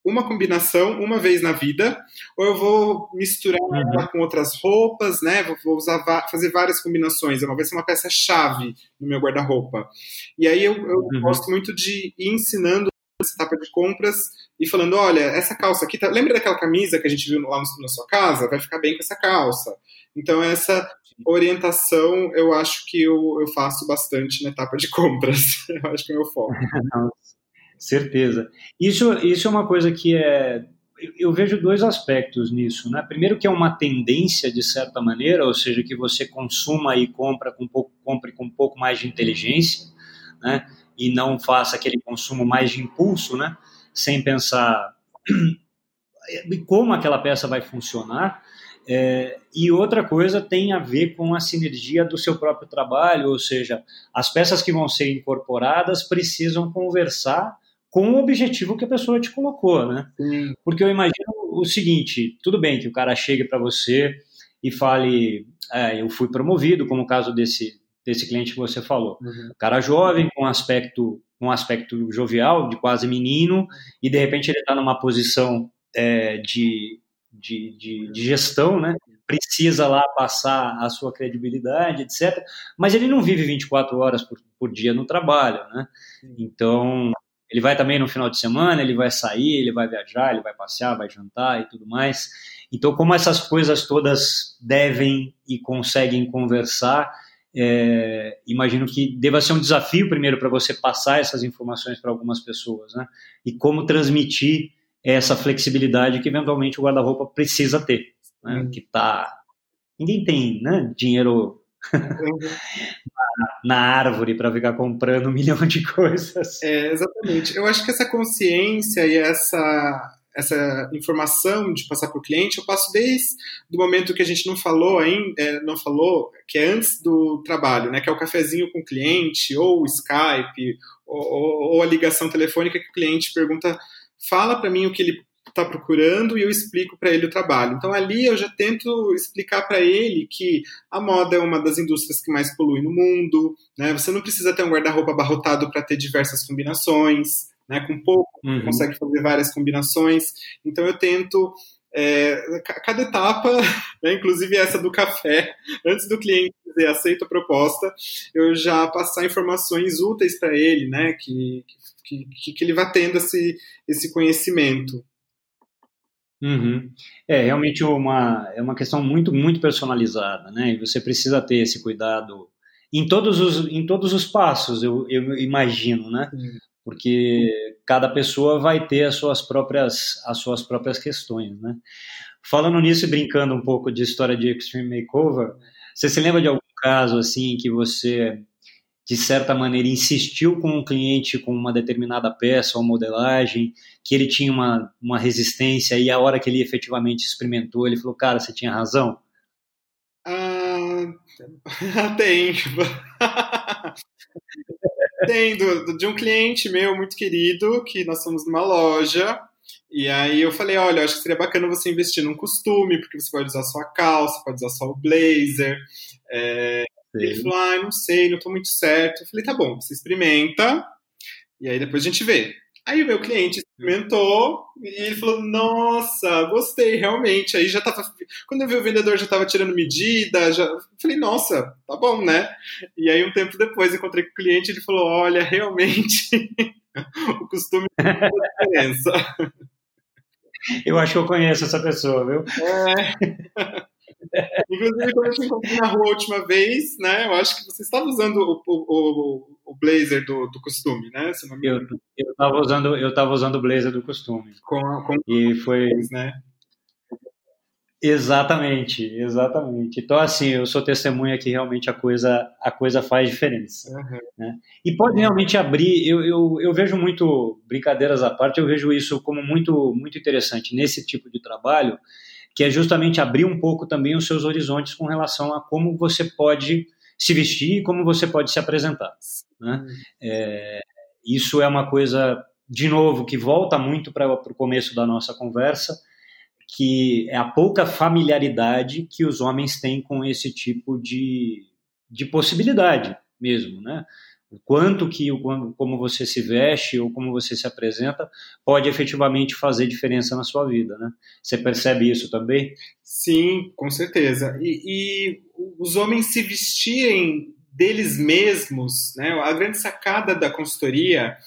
uma combinação uma vez na vida, ou eu vou misturar uhum. ela com outras roupas, né? Vou, usar fazer várias combinações. Vai ser uma peça chave no meu guarda-roupa. E aí eu, eu uhum. gosto muito de ir ensinando essa etapa de compras e falando, olha, essa calça aqui, tá... lembra daquela camisa que a gente viu lá na sua casa? Vai ficar bem com essa calça. Então essa orientação eu acho que eu, eu faço bastante na etapa de compras. [LAUGHS] eu acho que é o meu foco. [LAUGHS] Certeza. Isso, isso é uma coisa que é. Eu vejo dois aspectos nisso, né? Primeiro que é uma tendência de certa maneira, ou seja, que você consuma e compra com pouco, compre com um pouco mais de inteligência, né? E não faça aquele consumo mais de impulso, né? Sem pensar como aquela peça vai funcionar. É, e outra coisa tem a ver com a sinergia do seu próprio trabalho, ou seja, as peças que vão ser incorporadas precisam conversar com o objetivo que a pessoa te colocou, né? Sim. Porque eu imagino o seguinte: tudo bem que o cara chegue para você e fale, é, eu fui promovido, como o caso desse desse cliente que você falou, uhum. cara jovem com aspecto um aspecto jovial, de quase menino, e de repente ele está numa posição é, de, de, de, de, gestão, né? Precisa lá passar a sua credibilidade, etc. Mas ele não vive 24 horas por, por dia no trabalho, né? Então, ele vai também no final de semana, ele vai sair, ele vai viajar, ele vai passear, vai jantar e tudo mais. Então, como essas coisas todas devem e conseguem conversar, é, imagino que deva ser um desafio primeiro para você passar essas informações para algumas pessoas, né? E como transmitir essa flexibilidade que eventualmente o guarda-roupa precisa ter, né? Que tá ninguém tem, né? Dinheiro [LAUGHS] na árvore para ficar comprando um [LAUGHS] milhão de coisas. É, exatamente. Eu acho que essa consciência e essa, essa informação de passar para o cliente, eu passo desde o momento que a gente não falou ainda, é, não falou, que é antes do trabalho, né, que é o cafezinho com o cliente, ou o Skype, ou, ou a ligação telefônica que o cliente pergunta, fala para mim o que ele está procurando e eu explico para ele o trabalho. Então ali eu já tento explicar para ele que a moda é uma das indústrias que mais polui no mundo, né? Você não precisa ter um guarda-roupa abarrotado para ter diversas combinações, né? Com pouco uhum. consegue fazer várias combinações. Então eu tento é, cada etapa, [LAUGHS] né, inclusive essa do café, [LAUGHS] antes do cliente dizer aceita a proposta, eu já passar informações úteis para ele, né, que, que, que, ele vá tendo esse, esse conhecimento. Uhum. É realmente uma, é uma questão muito, muito personalizada, né? E você precisa ter esse cuidado em todos os, em todos os passos, eu, eu imagino, né? Uhum. Porque cada pessoa vai ter as suas próprias, as suas próprias questões, né? Falando nisso e brincando um pouco de história de Extreme Makeover, você se lembra de algum caso assim que você de certa maneira, insistiu com o cliente com uma determinada peça ou modelagem, que ele tinha uma, uma resistência, e a hora que ele efetivamente experimentou, ele falou: Cara, você tinha razão? Ah, [LAUGHS] tem. Tem, do, de um cliente meu muito querido, que nós somos numa loja, e aí eu falei, olha, acho que seria bacana você investir num costume, porque você pode usar só a calça, pode usar só o blazer. É, ele falou, ah, não sei, não tô muito certo. Eu falei, tá bom, você experimenta, e aí depois a gente vê. Aí o meu cliente experimentou e ele falou: Nossa, gostei, realmente. Aí já tava. Quando eu vi o vendedor já tava tirando medida, já falei: Nossa, tá bom, né? E aí um tempo depois encontrei com o cliente ele falou: Olha, realmente [LAUGHS] o costume faz diferença. Eu acho que eu conheço essa pessoa, viu? É. [LAUGHS] Inclusive, quando eu te encontrei na rua a última vez, né? Eu acho que você estava usando o, o, o blazer do, do costume, né? eu estava usando eu estava usando o blazer do costume. Com, com e foi né? Exatamente, exatamente. Então, assim, eu sou testemunha que realmente a coisa, a coisa faz diferença. Uhum. Né? E pode realmente abrir, eu, eu, eu vejo muito, brincadeiras à parte, eu vejo isso como muito, muito interessante nesse tipo de trabalho, que é justamente abrir um pouco também os seus horizontes com relação a como você pode se vestir e como você pode se apresentar. Né? É, isso é uma coisa, de novo, que volta muito para o começo da nossa conversa, que é a pouca familiaridade que os homens têm com esse tipo de, de possibilidade mesmo, né? O quanto que, como você se veste ou como você se apresenta pode efetivamente fazer diferença na sua vida, né? Você percebe isso também? Sim, com certeza. E, e os homens se vestirem deles mesmos, né? A grande sacada da consultoria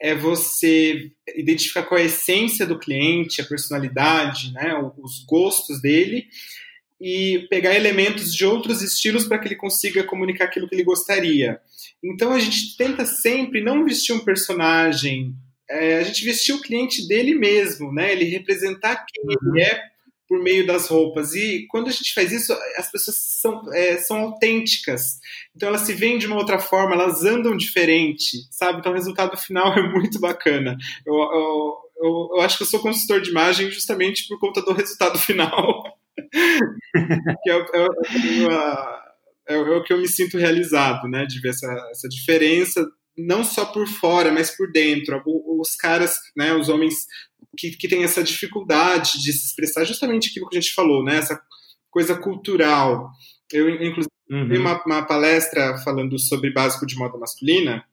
é você identificar qual é a essência do cliente, a personalidade, né, os gostos dele e pegar elementos de outros estilos para que ele consiga comunicar aquilo que ele gostaria. Então a gente tenta sempre não vestir um personagem, é, a gente vestir o cliente dele mesmo, né? Ele representar quem uhum. ele é por meio das roupas. E quando a gente faz isso, as pessoas são, é, são autênticas. Então elas se veem de uma outra forma, elas andam diferente, sabe? Então o resultado final [LAUGHS] é muito bacana. Eu, eu, eu, eu acho que eu sou consultor de imagem justamente por conta do resultado [LAUGHS] final. que é, é, é, é, o que eu me sinto realizado, né? De ver essa, essa diferença não só por fora, mas por dentro. Os caras, né, os homens que, que tem essa dificuldade de se expressar justamente aquilo que a gente falou, né? Essa coisa cultural. Eu, inclusive, uhum. vi uma, uma palestra falando sobre básico de moda masculina,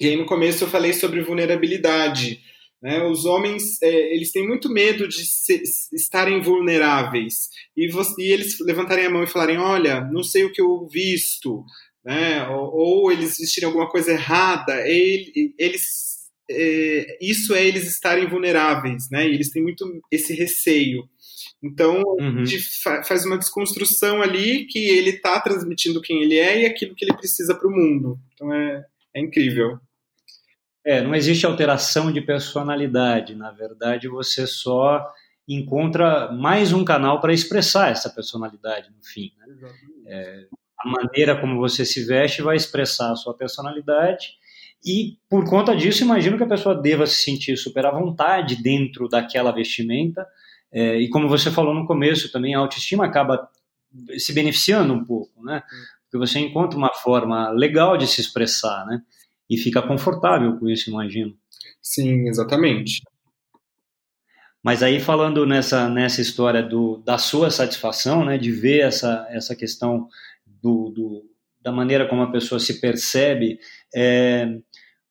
e aí no começo eu falei sobre vulnerabilidade. Né? Os homens é, eles têm muito medo de se, estarem vulneráveis e, você, e, eles levantarem a mão e falarem, olha, não sei o que eu visto, né? ou, ou eles vestirem alguma coisa errada, ele, eles é, isso é eles estarem vulneráveis, né? E eles têm muito esse receio. Então, uhum. a gente fa faz uma desconstrução ali que ele está transmitindo quem ele é e aquilo que ele precisa para o mundo. Então, é, é incrível. É, não existe alteração de personalidade. Na verdade, você só encontra mais um canal para expressar essa personalidade, no fim. Né? É, a maneira como você se veste vai expressar a sua personalidade e por conta disso, imagino que a pessoa deva se sentir super à vontade dentro daquela vestimenta. É, e como você falou no começo, também a autoestima acaba se beneficiando um pouco, né? Porque você encontra uma forma legal de se expressar, né? E fica confortável com isso, imagino. Sim, exatamente. Mas aí falando nessa, nessa história do, da sua satisfação, né, de ver essa, essa questão do, do da maneira como a pessoa se percebe, é,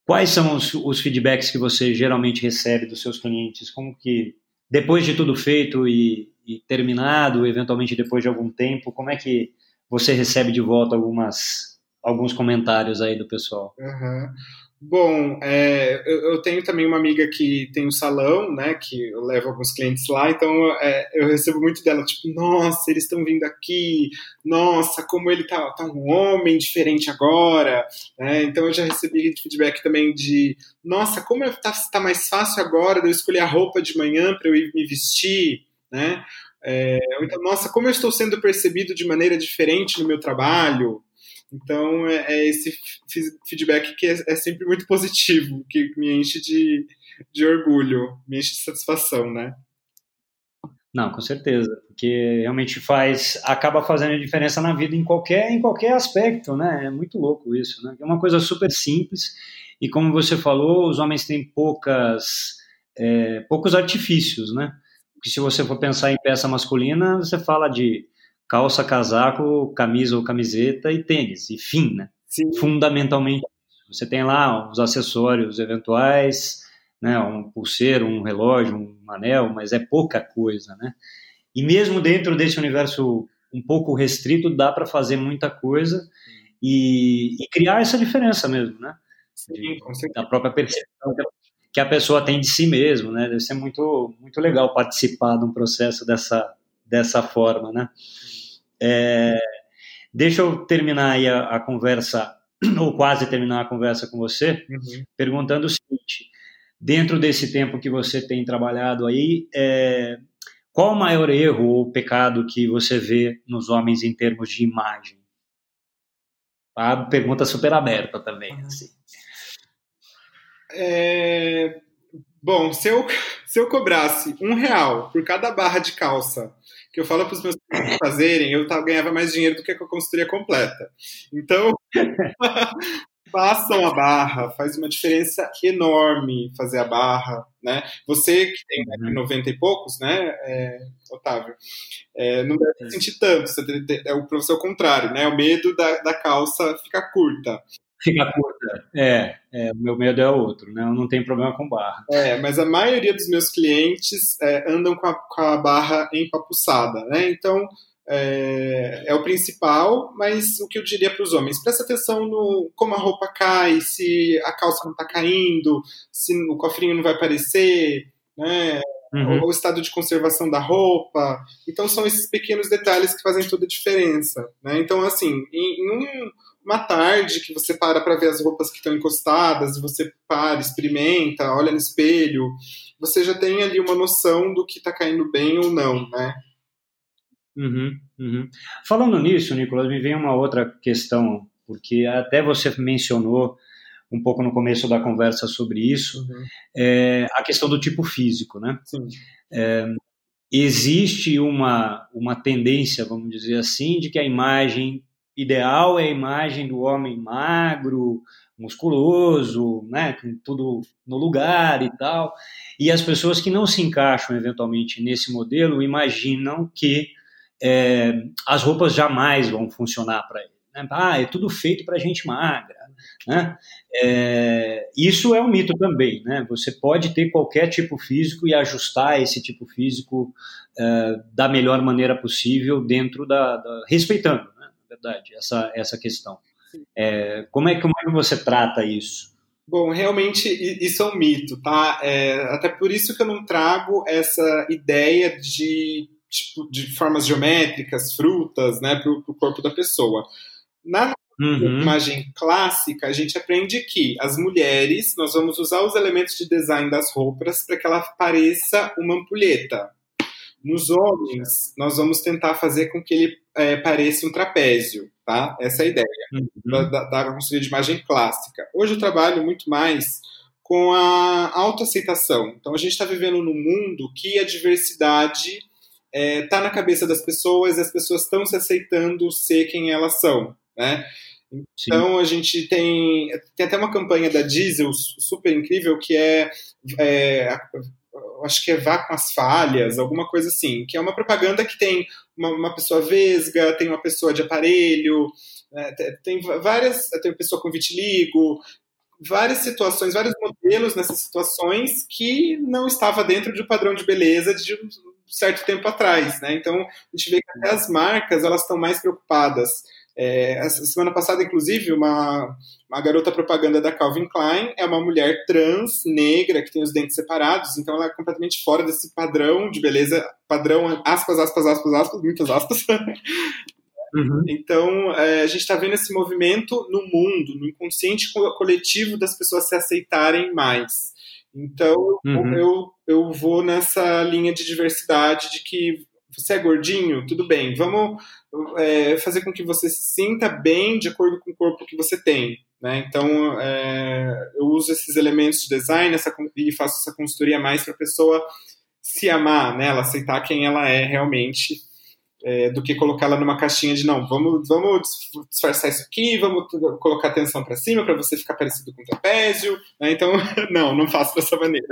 quais são os, os, feedbacks que você geralmente recebe dos seus clientes? Como que, depois de tudo feito e, e, terminado, eventualmente depois de algum tempo, como é que você recebe de volta algumas, alguns comentários aí do pessoal? Uhum. Bom, é, eu, eu, tenho também uma amiga que tem um salão, né, que eu levo alguns clientes lá, então é, eu recebo muito dela, tipo, nossa, eles estão vindo aqui, nossa, como ele tá, tá um homem diferente agora, né, então eu já recebi feedback também de, nossa, como tá, tá mais fácil agora de eu escolher a roupa de manhã para eu ir me vestir, né, é, então, nossa, como eu estou sendo percebido de maneira diferente no meu trabalho, então, é, é esse feedback que é, é, sempre muito positivo, que me enche de, de orgulho, me enche de satisfação, né? Não, com certeza, porque realmente faz, acaba fazendo diferença na vida em qualquer, em qualquer aspecto, né? É muito louco isso, né? É uma coisa super simples e como você falou, os homens têm poucas, é, poucos artifícios, né? Porque se você for pensar em peça masculina, você fala de calça, casaco, camisa ou camiseta e tênis, e fim, né? Sim. Fundamentalmente, você tem lá os acessórios eventuais, né, um pulseiro, um relógio, um anel, mas é pouca coisa, né? E mesmo dentro desse universo um pouco restrito, dá para fazer muita coisa e, e, criar essa diferença mesmo, né? Sim, com certeza. Da própria percepção que a pessoa tem de si mesmo, né? Deve ser muito, muito legal participar de um processo dessa, dessa forma, né? É, deixa eu terminar aí a, a, conversa, [CLEARS THROAT] ou quase terminar a conversa com você, uhum. perguntando o seguinte: dentro desse tempo que você tem trabalhado aí, é, qual o maior erro ou pecado que você vê nos homens em termos de imagem? A pergunta super aberta também. Uhum. Assim. É, bom, se eu, [LAUGHS] se eu cobrasse um real por cada barra de calça que eu falo para os meus clientes fazerem, eu ganhava mais dinheiro do que com a consultoria completa. Então, [LAUGHS] façam a barra, faz uma diferença enorme fazer a barra, né? Você que tem uhum. 90 e poucos, né, é, Otávio, é, não deve sentir tanto, é o professor contrário, né? O medo da, da calça ficar curta. Fica curta. É, é, o meu medo é outro, né? Eu não tenho problema com barra. É, mas a maioria dos meus clientes é, andam com a, com a barra empapuçada, né? Então, é, é, o principal, mas o que eu diria para os homens, presta atenção no como a roupa cai, se a calça não está caindo, se o cofrinho não vai aparecer, né? Uhum. o estado de conservação da roupa. Então são esses pequenos detalhes que fazem toda a diferença. Né? Então, assim, em, em um, uma tarde que você para para ver as roupas que estão encostadas, você para, experimenta, olha no espelho, você já tem ali uma noção do que está caindo bem ou não, né? Uhum, uhum. Falando nisso, Nicolas, me vem uma outra questão, porque até você mencionou um pouco no começo da conversa sobre isso, uhum. é, a questão do tipo físico, né? É, existe uma, uma tendência, vamos dizer assim, de que a imagem ideal é a imagem do homem magro, musculoso, né, com tudo no lugar e tal. E as pessoas que não se encaixam eventualmente nesse modelo imaginam que é, as roupas jamais vão funcionar para ele. Né? Ah, é tudo feito para gente magra. Né? É, isso é um mito também. Né? Você pode ter qualquer tipo físico e ajustar esse tipo físico é, da melhor maneira possível dentro da, da respeitando verdade, essa, essa questão. É, como, é, como é que você trata isso? Bom, realmente isso é um mito, tá? É, até por isso que eu não trago essa ideia de, tipo, de formas geométricas, frutas, né, para o corpo da pessoa. Na uhum. imagem clássica, a gente aprende que as mulheres, nós vamos usar os elementos de design das roupas para que ela pareça uma ampulheta. Nos homens, nós vamos tentar fazer com que ele é, pareça um trapézio, tá? Essa é a ideia uhum. da, da consultoria de imagem clássica. Hoje eu trabalho muito mais com a autoaceitação. Então a gente está vivendo num mundo que a diversidade está é, tá na cabeça das pessoas e as pessoas estão se aceitando ser quem elas são, né? Então a gente tem tem até uma campanha da Diesel super incrível que é, é acho que é Vá com as Falhas, alguma coisa assim, que é uma propaganda que tem uma, uma pessoa vesga, tem uma pessoa de aparelho, né, tem várias, tem pessoa com vitiligo, várias situações, vários modelos nessas situações que não estava dentro de um padrão de beleza de um certo tempo atrás, né? Então a gente vê que até as marcas elas estão mais preocupadas é, semana passada, inclusive, uma, uma garota propaganda da Calvin Klein é uma mulher trans, negra, que tem os dentes separados, então ela é completamente fora desse padrão de beleza, padrão, aspas, aspas, aspas, aspas, muitas aspas. [LAUGHS] Uhum. Então, é, a gente está vendo esse movimento no mundo, no inconsciente coletivo das pessoas se aceitarem mais. Então, uhum. eu, eu vou nessa linha de diversidade de que você é gordinho, tudo bem, vamos é, fazer com que você se sinta bem de acordo com o corpo que você tem. Né? Então, é, eu uso esses elementos de design essa, e faço essa consultoria mais para a pessoa se amar, né? ela aceitar quem ela é realmente, é, do que colocá-la numa caixinha de não, vamos, vamos disfarçar isso aqui, vamos colocar atenção para cima para você ficar parecido com o trapézio. Né? Então, [LAUGHS] não, não faço dessa maneira.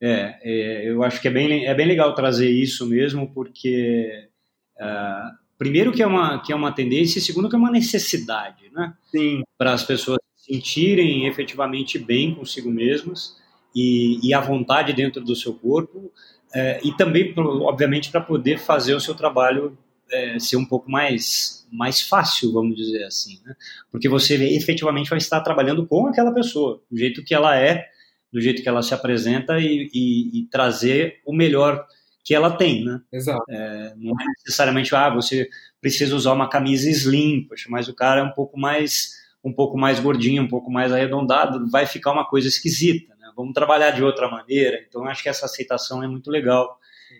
É, é, eu acho que é bem, é bem legal trazer isso mesmo, porque uh, primeiro que é uma que é uma tendência, e segundo que é uma necessidade, né? Sim. Para as pessoas se sentirem efetivamente bem consigo mesmas e, e à vontade dentro do seu corpo, é, e também, obviamente, para poder fazer o seu trabalho é, ser um pouco mais mais fácil, vamos dizer assim, né? Porque você efetivamente vai estar trabalhando com aquela pessoa, do jeito que ela é do jeito que ela se apresenta e, e, e trazer o melhor que ela tem, né? Exato. É, não é necessariamente, ah, você precisa usar uma camisa slim, poxa, mas o cara é um pouco mais um pouco mais gordinho, um pouco mais arredondado, vai ficar uma coisa esquisita, né? Vamos trabalhar de outra maneira. Então, acho que essa aceitação é muito legal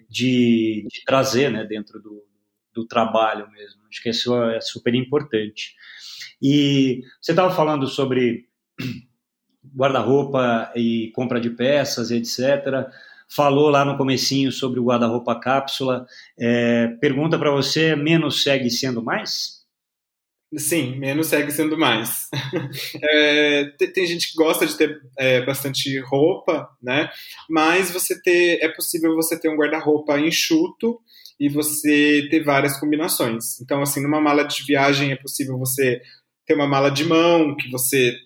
de, de trazer, né, dentro do, do trabalho mesmo. Acho que isso é super importante. E você estava falando sobre guarda-roupa e compra de peças, etc. Falou lá no comecinho sobre o guarda-roupa cápsula. É, pergunta para você, menos segue sendo mais? Sim, menos segue sendo mais. [LAUGHS] é, tem, gente que gosta de ter é, bastante roupa, né? Mas você ter, é possível você ter um guarda-roupa enxuto e você ter várias combinações. Então, assim, numa mala de viagem é possível você ter uma mala de mão que você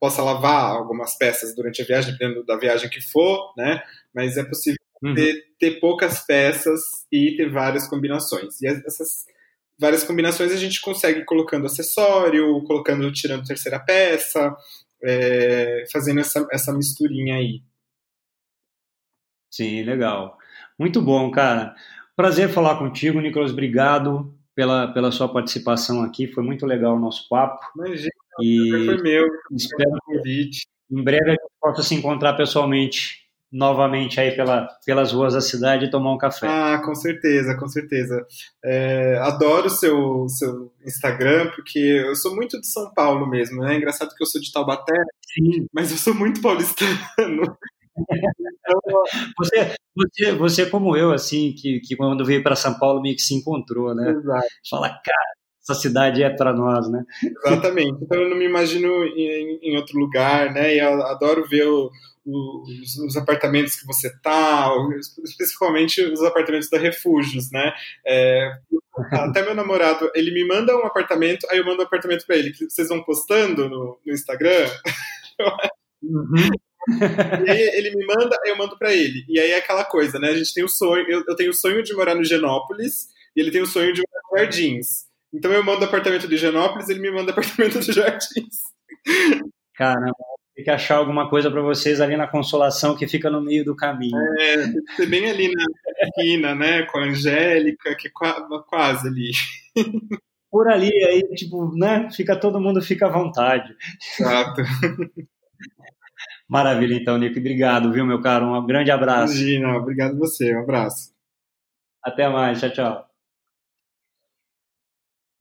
possa lavar algumas peças durante a viagem, dependendo da viagem que for, né? Mas é possível uhum. ter, ter poucas peças e ter várias combinações. E essas várias combinações a gente consegue colocando acessório, colocando, tirando terceira peça, é, fazendo essa, essa misturinha aí. Sim, legal. Muito bom, cara. Prazer falar contigo, Nicolas. Obrigado pela, pela sua participação aqui. Foi muito legal o nosso papo. Imagina, e foi meu. Espero que em breve a gente possa se encontrar pessoalmente novamente aí pela, pelas ruas da cidade e tomar um café. Ah, com certeza, com certeza. É, adoro o seu, seu Instagram, porque eu sou muito de São Paulo mesmo, né? Engraçado que eu sou de Taubaté, Sim. mas eu sou muito paulistano. [LAUGHS] você, você, você, como eu, assim, que, que quando veio para São Paulo meio que se encontrou, né? Exato. Fala, cara, essa cidade é para nós, né? Exatamente. Então eu não me imagino em, em outro lugar, né? E eu adoro ver o, os, os, apartamentos que você tá, especificamente os apartamentos da Refúgios, né? É, até meu namorado, ele me manda um apartamento, aí eu mando um apartamento para ele. Vocês vão postando no, no Instagram? [LAUGHS] Uhum. E aí ele me manda, eu mando para ele. E aí é aquela coisa, né? A gente tem o sonho, eu, eu tenho o sonho de morar no Genópolis e ele tem o sonho de morar no Jardins. Então eu mando apartamento de Genópolis, ele me manda apartamento de Jardins. Caramba, tem que achar alguma coisa para vocês ali na Consolação que fica no meio do caminho. É, tem que ser bem ali na esquina, né? Com a Angélica, que é quase ali. Por ali, aí, tipo, né? Fica todo mundo fica à vontade. Exato. Maravilha, então, Nico. Obrigado, viu, meu caro? Um grande abraço. Imagina, obrigado você. Um abraço. Até mais. Tchau, tchau.